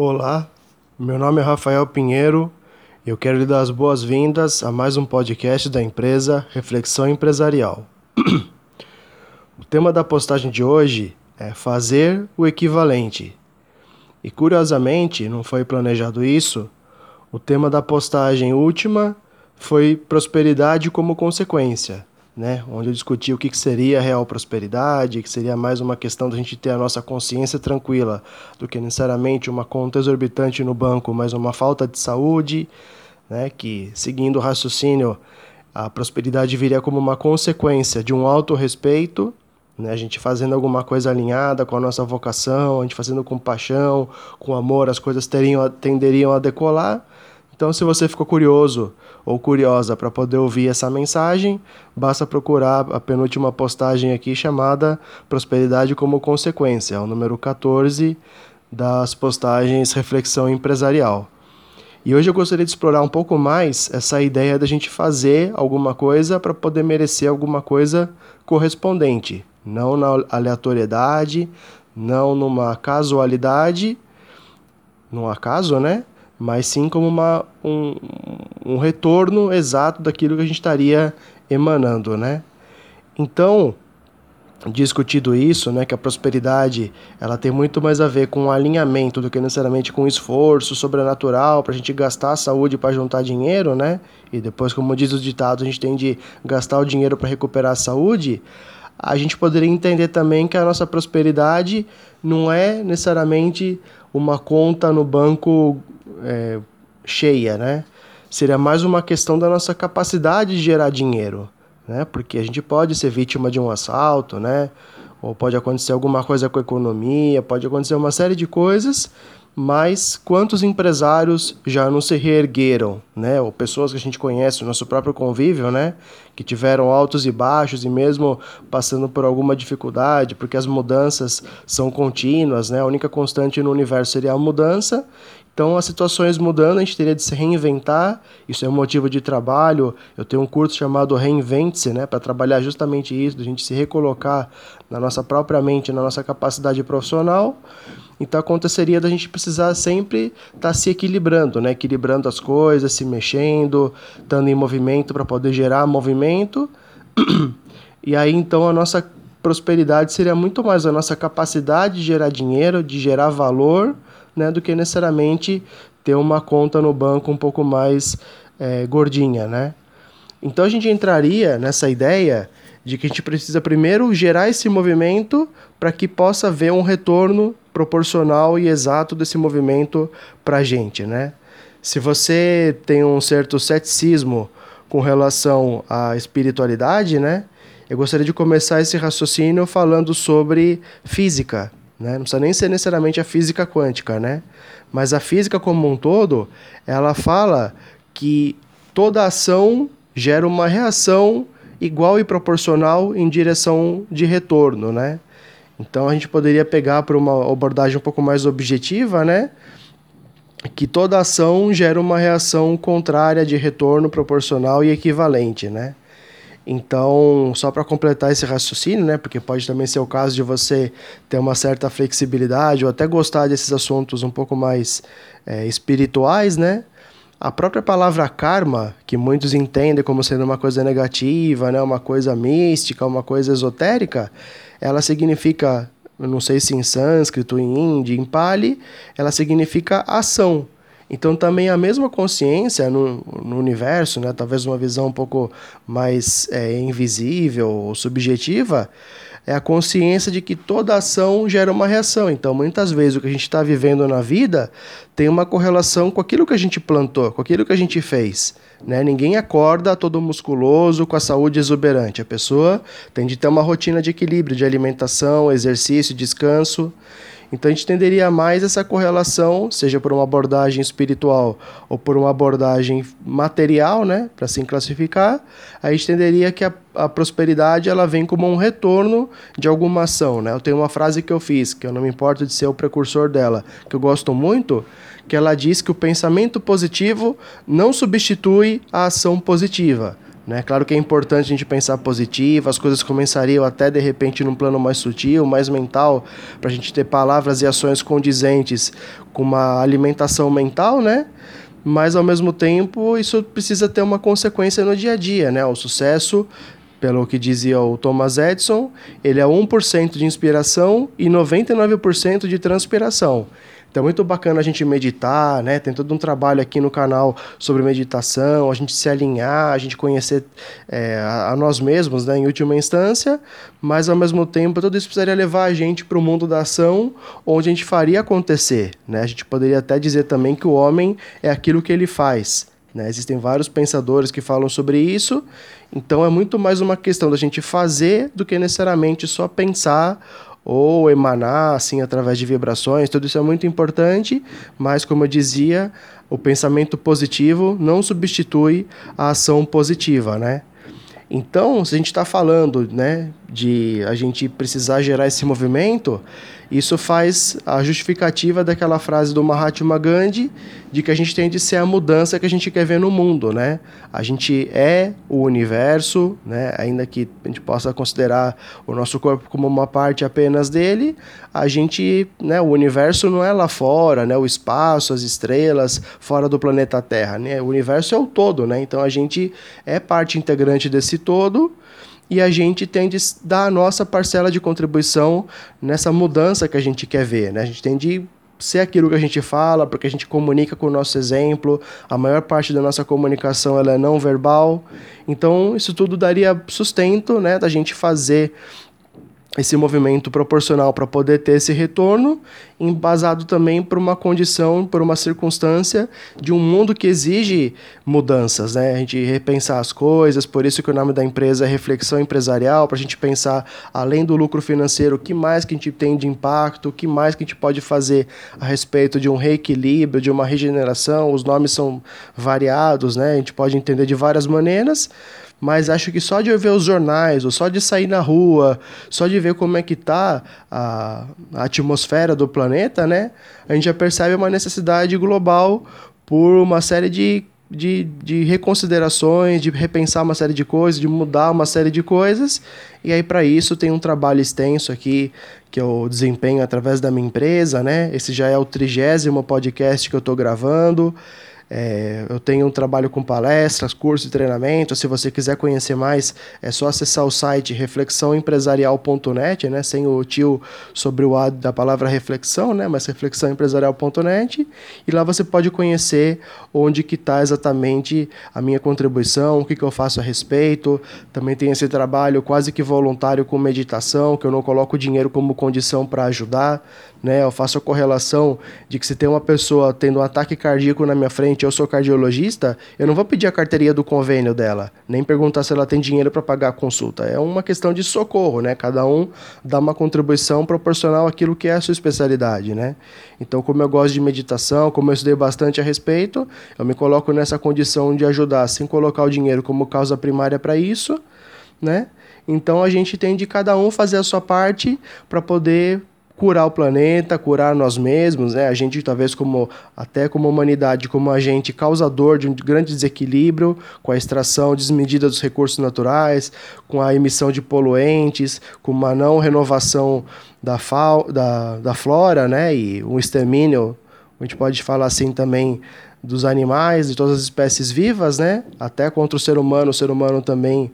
Olá, meu nome é Rafael Pinheiro e eu quero lhe dar as boas-vindas a mais um podcast da empresa Reflexão Empresarial. o tema da postagem de hoje é fazer o equivalente. E curiosamente, não foi planejado isso, o tema da postagem última foi prosperidade como consequência né, onde eu discuti o que, que seria real prosperidade, que seria mais uma questão da gente ter a nossa consciência tranquila do que necessariamente uma conta exorbitante no banco, mas uma falta de saúde, né, que seguindo o raciocínio a prosperidade viria como uma consequência de um alto respeito, né, a gente fazendo alguma coisa alinhada com a nossa vocação, a gente fazendo com paixão, com amor, as coisas teriam, tenderiam a decolar. Então, se você ficou curioso ou curiosa para poder ouvir essa mensagem, basta procurar a penúltima postagem aqui chamada Prosperidade como Consequência, o número 14 das postagens Reflexão Empresarial. E hoje eu gostaria de explorar um pouco mais essa ideia da gente fazer alguma coisa para poder merecer alguma coisa correspondente, não na aleatoriedade, não numa casualidade, num acaso, né? Mas sim como uma, um, um retorno exato daquilo que a gente estaria emanando, né? Então, discutido isso, né, que a prosperidade ela tem muito mais a ver com alinhamento do que necessariamente com esforço sobrenatural para a gente gastar a saúde para juntar dinheiro, né? E depois, como diz o ditado, a gente tem de gastar o dinheiro para recuperar a saúde. A gente poderia entender também que a nossa prosperidade não é necessariamente uma conta no banco é, cheia, né? Seria mais uma questão da nossa capacidade de gerar dinheiro, né? Porque a gente pode ser vítima de um assalto, né? Ou pode acontecer alguma coisa com a economia, pode acontecer uma série de coisas, mas quantos empresários já não se reergueram, né? Ou pessoas que a gente conhece, o nosso próprio convívio, né? Que tiveram altos e baixos e mesmo passando por alguma dificuldade, porque as mudanças são contínuas, né? A única constante no universo seria a mudança então, as situações mudando, a gente teria de se reinventar. Isso é um motivo de trabalho. Eu tenho um curso chamado Reinvente-se, né, para trabalhar justamente isso, a gente se recolocar na nossa própria mente, na nossa capacidade profissional. Então, aconteceria da gente precisar sempre estar tá se equilibrando, né, equilibrando as coisas, se mexendo, estando em movimento para poder gerar movimento. E aí, então, a nossa prosperidade seria muito mais a nossa capacidade de gerar dinheiro, de gerar valor né, do que necessariamente ter uma conta no banco um pouco mais é, gordinha, né? Então a gente entraria nessa ideia de que a gente precisa primeiro gerar esse movimento para que possa haver um retorno proporcional e exato desse movimento para a gente, né? Se você tem um certo ceticismo com relação à espiritualidade, né? Eu gostaria de começar esse raciocínio falando sobre física, né? Não precisa nem ser necessariamente a física quântica, né? Mas a física como um todo, ela fala que toda ação gera uma reação igual e proporcional em direção de retorno, né? Então a gente poderia pegar para uma abordagem um pouco mais objetiva, né? Que toda ação gera uma reação contrária de retorno proporcional e equivalente, né? Então, só para completar esse raciocínio, né, porque pode também ser o caso de você ter uma certa flexibilidade ou até gostar desses assuntos um pouco mais é, espirituais, né? A própria palavra karma, que muitos entendem como sendo uma coisa negativa, né, uma coisa mística, uma coisa esotérica, ela significa, não sei se em sânscrito, em hindi, em pali, ela significa ação. Então também a mesma consciência no, no universo, né, talvez uma visão um pouco mais é, invisível ou subjetiva, é a consciência de que toda ação gera uma reação. Então, muitas vezes, o que a gente está vivendo na vida tem uma correlação com aquilo que a gente plantou, com aquilo que a gente fez. Né? Ninguém acorda todo musculoso, com a saúde exuberante. A pessoa tem de ter uma rotina de equilíbrio, de alimentação, exercício, descanso. Então a gente tenderia mais essa correlação, seja por uma abordagem espiritual ou por uma abordagem material, né, para assim classificar, a gente tenderia que a, a, prosperidade ela vem como um retorno de alguma ação, né? Eu tenho uma frase que eu fiz, que eu não me importo de ser o precursor dela, que eu gosto muito, que ela diz que o pensamento positivo não substitui a ação positiva Né? Claro que é importante a gente pensar positivo, as coisas começariam até de repente num plano mais sutil, mais mental, para a gente ter palavras e ações condizentes com uma alimentação mental, né? Mas ao mesmo tempo isso precisa ter uma consequência no dia a dia, né? O sucesso pelo que dizia o Thomas Edison, ele é 1% de inspiração e 99% de transpiração. Então é muito bacana a gente meditar, né? Tem todo um trabalho aqui no canal sobre meditação, a gente se alinhar, a gente conhecer é, a, nós mesmos, né? Em última instância, mas ao mesmo tempo tudo isso precisaria levar a gente para o mundo da ação, onde a gente faria acontecer, né? A gente poderia até dizer também que o homem é aquilo que ele faz. Né? Existem vários pensadores que falam sobre isso, então é muito mais uma questão da gente fazer do que necessariamente só pensar ou emanar assim através de vibrações, tudo isso é muito importante, mas como eu dizia, o pensamento positivo não substitui a ação positiva, né? Então, se a gente está falando né, de a gente precisar gerar esse movimento, isso faz a justificativa daquela frase do Mahatma Gandhi de que a gente tem de ser a mudança que a gente quer ver no mundo, né? A gente é o universo, né? Ainda que a gente possa considerar o nosso corpo como uma parte apenas dele, a gente, né? O universo não é lá fora, né? O espaço, as estrelas, fora do planeta Terra, né? O universo é o todo, né? Então a gente é parte integrante desse todo e a gente tem de dar a nossa parcela de contribuição nessa mudança que a gente quer ver. Né? A gente tem de ser aquilo que a gente fala, porque a gente comunica com o nosso exemplo, a maior parte da nossa comunicação ela é não verbal. Então, isso tudo daria sustento né, da gente fazer esse movimento proporcional para poder ter esse retorno, embasado também por uma condição, por uma circunstância de um mundo que exige mudanças, né? A gente repensar as coisas, por isso que o nome da empresa é Reflexão Empresarial, para a gente pensar, além do lucro financeiro, o que mais que a gente tem de impacto, o que mais que a gente pode fazer a respeito de um reequilíbrio, de uma regeneração, os nomes são variados, né? A gente pode entender de várias maneiras, mas acho que só de eu ver os jornais, ou só de sair na rua, só de ver como é que tá a, a atmosfera do planeta, né, a gente já percebe uma necessidade global por uma série de, de, de reconsiderações, de repensar uma série de coisas, de mudar uma série de coisas, e aí para isso tem um trabalho extenso aqui que eu desempenho através da minha empresa, né, esse já é o trigésimo podcast que eu estou gravando, é, eu tenho um trabalho com palestras, cursos e treinamento. Se você quiser conhecer mais, é só acessar o site reflexãoempresarial.net, né? Sem o tio sobre o A da palavra reflexão, né? Mas reflexãoempresarial.net. E lá você pode conhecer onde que está exatamente a minha contribuição, o que, que eu faço a respeito. Também tem esse trabalho quase que voluntário com meditação, que eu não coloco dinheiro como condição para ajudar né? Eu faço a correlação de que se tem uma pessoa tendo um ataque cardíaco na minha frente, eu sou cardiologista, eu não vou pedir a carteirinha do convênio dela, nem perguntar se ela tem dinheiro para pagar a consulta. É uma questão de socorro, né? Cada um dá uma contribuição proporcional àquilo que é a sua especialidade, né? Então, como eu gosto de meditação, como eu estudei bastante a respeito, eu me coloco nessa condição de ajudar sem colocar o dinheiro como causa primária para isso, né? Então a gente tem de cada um fazer a sua parte para poder curar o planeta, curar nós mesmos, né? A gente talvez como até como humanidade, como agente causador de um grande desequilíbrio com a extração desmedida dos recursos naturais, com a emissão de poluentes, com uma não renovação da, fal da, da flora, né? E um extermínio, a gente pode falar assim também dos animais, de todas as espécies vivas, né? Até contra o ser humano, o ser humano também,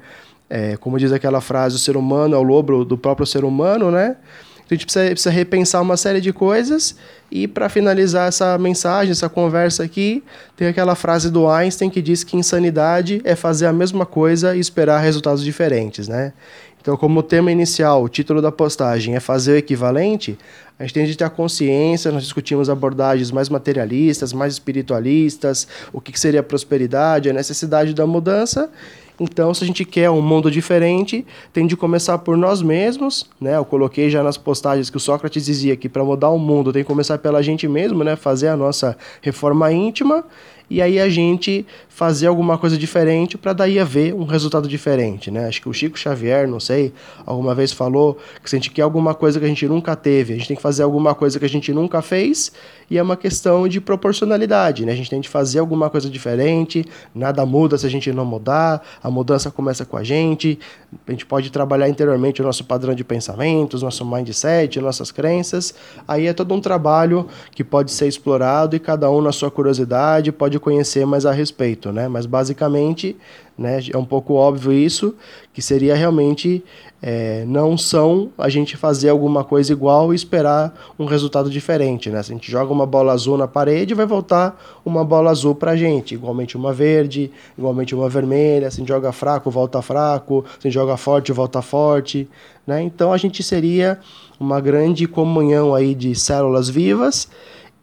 é, como diz aquela frase, o ser humano é o lobo do próprio ser humano, né? Então a gente precisa, precisa repensar uma série de coisas. E para finalizar essa mensagem, essa conversa aqui, tem aquela frase do Einstein que diz que insanidade é fazer a mesma coisa e esperar resultados diferentes, né? Então, como o tema inicial, o título da postagem é fazer o equivalente, a gente tem de ter a consciência, nós discutimos abordagens mais materialistas, mais espiritualistas, o que seria prosperidade, a necessidade da mudança, então, se a gente quer um mundo diferente, tem de começar por nós mesmos, né? Eu coloquei já nas postagens que o Sócrates dizia que para mudar o mundo tem que começar pela gente mesmo, né? Fazer a nossa reforma íntima e aí a gente fazer alguma coisa diferente para daí haver um resultado diferente, né? Acho que o Chico Xavier, não sei, alguma vez falou que se a gente quer alguma coisa que a gente nunca teve, a gente tem que fazer alguma coisa que a gente nunca fez e é uma questão de proporcionalidade, né? A gente tem que fazer alguma coisa diferente, nada muda se a gente não mudar, a mudança começa com a gente, a gente pode trabalhar interiormente o nosso padrão de pensamentos, nosso mindset, nossas crenças, aí é todo um trabalho que pode ser explorado e cada um na sua curiosidade pode conhecer mais a respeito, né? Mas basicamente né? É um pouco óbvio isso, que seria realmente é, não são a gente fazer alguma coisa igual e esperar um resultado diferente. Né? Se a gente joga uma bola azul na parede, vai voltar uma bola azul para a gente, igualmente uma verde, igualmente uma vermelha. Se a gente joga fraco, volta fraco. Se a gente joga forte, volta forte. Né? Então a gente seria uma grande comunhão aí de células vivas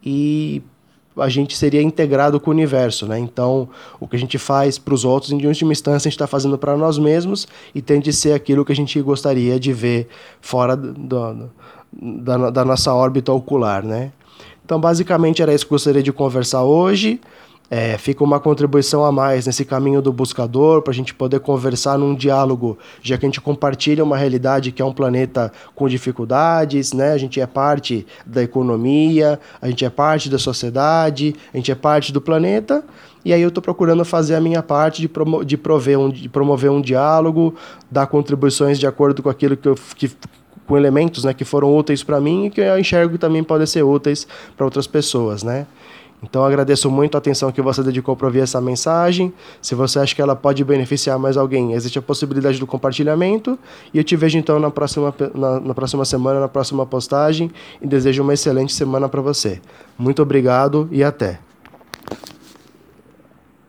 e a gente seria integrado com o universo, né? Então, o que a gente faz para os outros, em última instância, a gente está fazendo para nós mesmos e tem de ser aquilo que a gente gostaria de ver fora do, do, da, da nossa órbita ocular, né? Então, basicamente, era isso que eu gostaria de conversar hoje. É, fica uma contribuição a mais nesse caminho do buscador, para a gente poder conversar num diálogo, já que a gente compartilha uma realidade que é um planeta com dificuldades, né? a gente é parte da economia, a gente é parte da sociedade, a gente é parte do planeta, e aí eu estou procurando fazer a minha parte de, promo de, um, de promover um diálogo, dar contribuições de acordo com aquilo que eu. Que, com elementos né, que foram úteis para mim e que eu enxergo que também podem ser úteis para outras pessoas, né? Então agradeço muito a atenção que você dedicou para ouvir essa mensagem. Se você acha que ela pode beneficiar mais alguém, existe a possibilidade do compartilhamento. E eu te vejo então na próxima, na, na próxima semana, na próxima postagem. E desejo uma excelente semana para você. Muito obrigado e até.